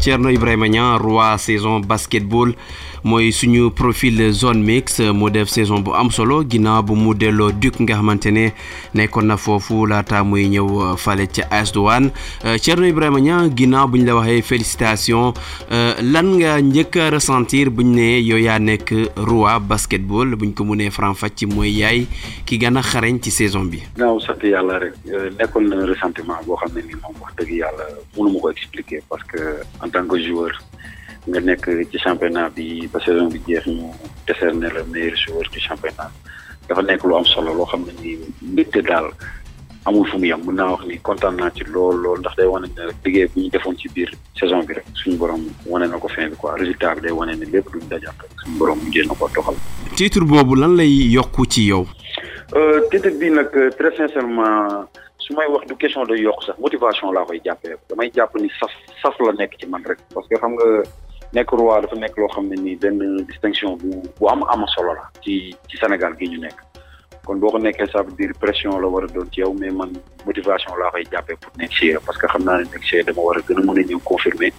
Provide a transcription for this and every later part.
Thierno Ibrahima Niang roi saison basketball mooy suñu profil zone mix mu def saison bu am solo ginnaaw bu mu delloo Duc nga xamante ne nekkoon na foofu laata muy ñëw fale ca AS Douanes Thierno Ibrahima Niang ginnaaw bu ñu la waxee félicitation lan nga njëkk a ressentir buñ ne yow yaa roi basketball buñ ko mënee faram-fàcc mooy yaay ki gën a xarañ ci saison bi? naaw sant yàlla rek nekkoon na ressentiment boo xam ne nii moom wax dëgg yàlla mënu ma ko expliquer parce que en tant que joueur. Nga nekk ci championnat bi ba saison bi jeex ñu décerner le meilleur joueur du championnat. Dafa nekk lu am solo loo xam ne nii mbégte daal amul fu mu yem. Mën naa wax ni kontaan naa ci lool lool. Ndax day wane ne liggéey bu ñu defoon ci biir saison bi rek suñu borom wane na ko fin bi quoi. Résultat bi day wane ne lépp luñ dajal rek suñu borom mujjee na ko doxal. titre boobu lan lay yokku ci yow. titre bi nag très sincèrement su may wax du question de yokk sax motivation laa koy jàppee. Damay jàpp ni sas sas la nekk ci man rek. Parce que xam nga nekk roi dafa nekk loo xam ne nii benn distinction bu bu am am solo la ci ci Sénégal gi ñu nekk. Kon boo ko nekkee ça veut dire pression la war a doon ci yow mais man motivation laa koy jàppee pour year parce que xam naa ne year dama war a gën a mën a ñëw confirmer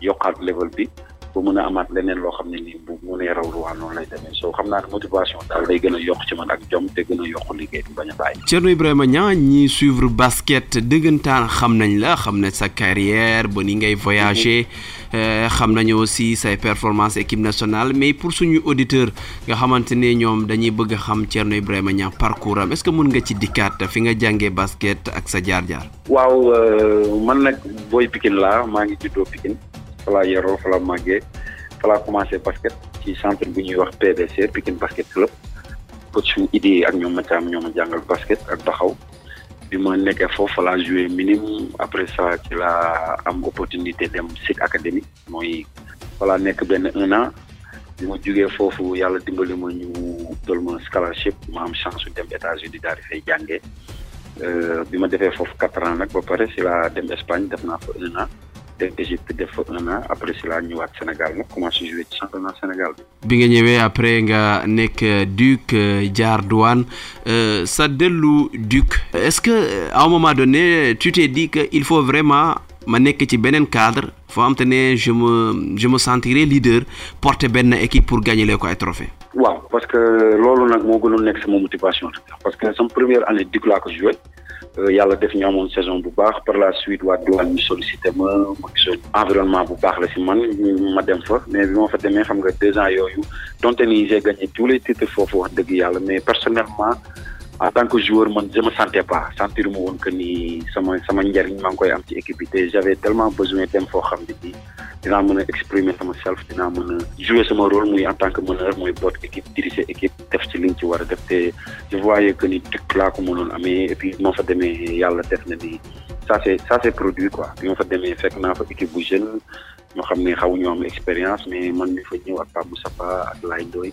yokkaat level bi. Ba mën a amaat leneen loo xam ne nii bu mënee raw lu waa noonu lay demee soo xam naa ne motivation daal day gën a yokk ci man ak jom te gën a yokk liggéey bi bañ a bàyyi. Thierno Ibrahima Niang ñi suivre basket dëggantaan xam nañ la xam ne sa carrière ba ni ngay voyager xam nañu aussi say performance équipe nationale mais pour suñu auditeur nga xamante ne ñoom dañuy bëgg xam Thierno Ibrahima Niang parcours am est-ce que mën nga ci dikkaat fi nga jàngee basket ak sa jaar-jaar. waaw man nag booy Pikine laa maa ngi juddoo Pikine. Fa laa yaroo fa laa màggee fa basket ci centre bu ñuy wax PBC Pikine basket club. Coach su idée ak ñoom Mathiam ñoo ma jàngal basket ak taxaw bi ma nekkee foofu fa laa minimum. Après ça ci laa am opportunité dem SIC académie mooy fa nekk benn un an. Bi ma jugee foofu yàlla dimbali ma ñu dol ma scholarship. Ma am chance dem États-Unis daal fay jàngee. Bi ma defee foofu quatre ans nag ba pare si laa dem Espagne def naa fa un an. Égypte def fa un an après laa ñëwaat Sénégal nag commencé jouer ci championnat Sénégal bi. bi nga ñëwee après nga nekk Duc jaar Douane sa dellu Duc est-ce que à un moment donné tu t'es dit que il faut vraiment ma nekk ci beneen je me je leader porter benn équipe pour gagner waaw parce que loolu nag moo gënoon nekk parce que sama première année Duc laa ko joué. yàlla def amoon saison bu baax. Par la suite waa ñu sollicité ma ma gisoon environnement bu ma dem mais bi ma fa demee xam deux ans yooyu donte ni gagné tous les titres foofu wax mais personnellement en tant que joueur man je me sentais pas. Sentir ma woon que ni sama sama njariñ maa ngi koy am ci équipe bi. Te j'avais tellement besoin dem foo xam ne bi dinaa mën a exprimer sama self dinaa mën a jouer sama rôle muy en tant que meneur mooy boot équipe diriger équipe def ci liñ ci war a def. Te je voyais que ni Duc laa ko mënoon amee et fa demee yàlla def na ni ça c'est ça c'est produit quoi. Bi ma fa demee fekk naa fa équipe bu jeune ñoo xam ne xaw ñoo am expérience mais man mi fa ñëw ak Pape Ndoye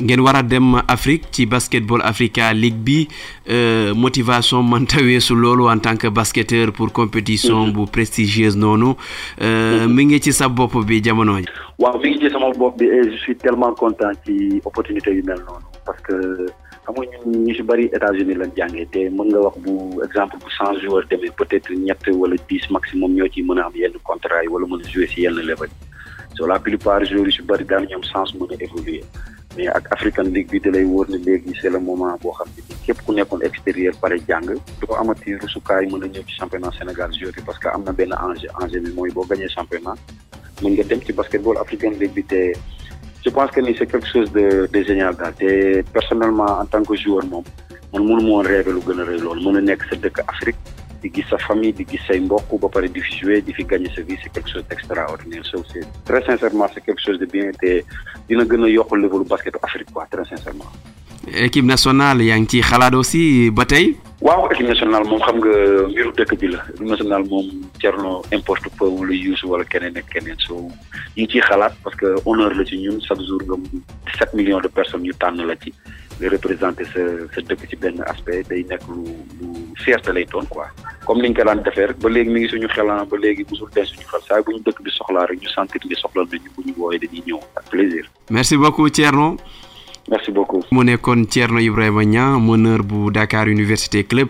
ngeen war a dem Afrique ci basketball Africa League bi. Motivation mënta weesu loolu en tant que basketteur pour compétition bu prestigieuse noonu. Mi ngi ci sa bopp bi jamono ji. waaw mi ngi ci sama bopp bi et je suis tellement content ci opportunité yu mel noonu parce que xam nga ñun ñu si bëri États-Unis lañ jàngee te mën nga wax bu exemple bu cent joueurs demee peut-être ñett wala dix maximum ñoo ciy mën a am yenn contrat yi wala mën a jouer si yenn level so la plupart joueurs yu si bëri daan ñoom chance mën a évoluer mais ak African League bi da lay wóor ne léegi c'est le moment boo xam ne képp ku nekkoon extérieur pare jàng. Doo amati rusukaay mën a ñëw ci championnat Sénégal bi parce que am na benn enjeu enjeu bi mooy boo gagné championnat mën nga dem ci basketball African League bi te je pense que ni c'est quelque chose de de génial daal. Te personnellement en tant que joueur moom man mënu ma woon gën a rëy loolu. Mën a nekk sa dëkk Afrique di gis sa famille di gis say mbokk ba pare di fi jouer di fi gagner sa vie c'est quelque chose d'extraordinaire so c'est très sincèrement c'est quelque chose de bien te dina gën a yokk level basket Afrique quoi très sincèrement. équipe nationale yaa ngi ciy xalaat aussi ba tey? waaw équipe nationale moom xam nga mbiru dëkk bi la. Équipe nationale moom Thierno importe peu wala Youssou wala keneen ak keneen. So ñu ngi ciy xalaat parce que honneur la ci ñun. Chaque jour nga 17 millions de personnes ñu tànn la ci représenter sa sa dëkk ci benn aspect day nekk lu lu fierté quoi comme ni ñu ko daan defee rek ba léegi mi ngi suñu xelan ba léegi musul den suñu xel saa bu ñu dëkk bi soxlaa rek ñu sentir soxla nañu plaisir. merci beaucoup Thierno. Merci beaucoup. mu nekkoon Thierno Ibrahima meneur bu Dakar Université Club.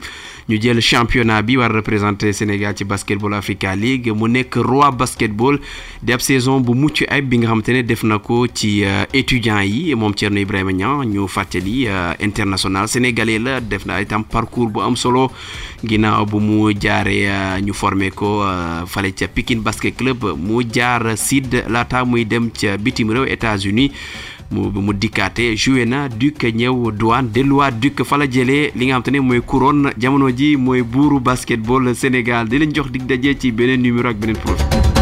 Ñu jël championnat bi war représenter Sénégal ci basketball Africa League. Mu nekk roi basketball di saison bu mucc bi nga ne def na ko ci étudiants yi. Fàttali international sénégalais la. Def parcours bu am solo. Ginnaaw bu mu jaaree ñu formé ko fale ca basket club. Mu Sid laata muy dem ca bitim États-Unis mu mu dikkaate joué na Duc ñëw douane delluwaat Duc fa la jëlee li nga xam te ne mooy couronne. Jamono ji mooy buuru basketball Sénégal. Di leen jox dig daje ci beneen numéro ak beneen profil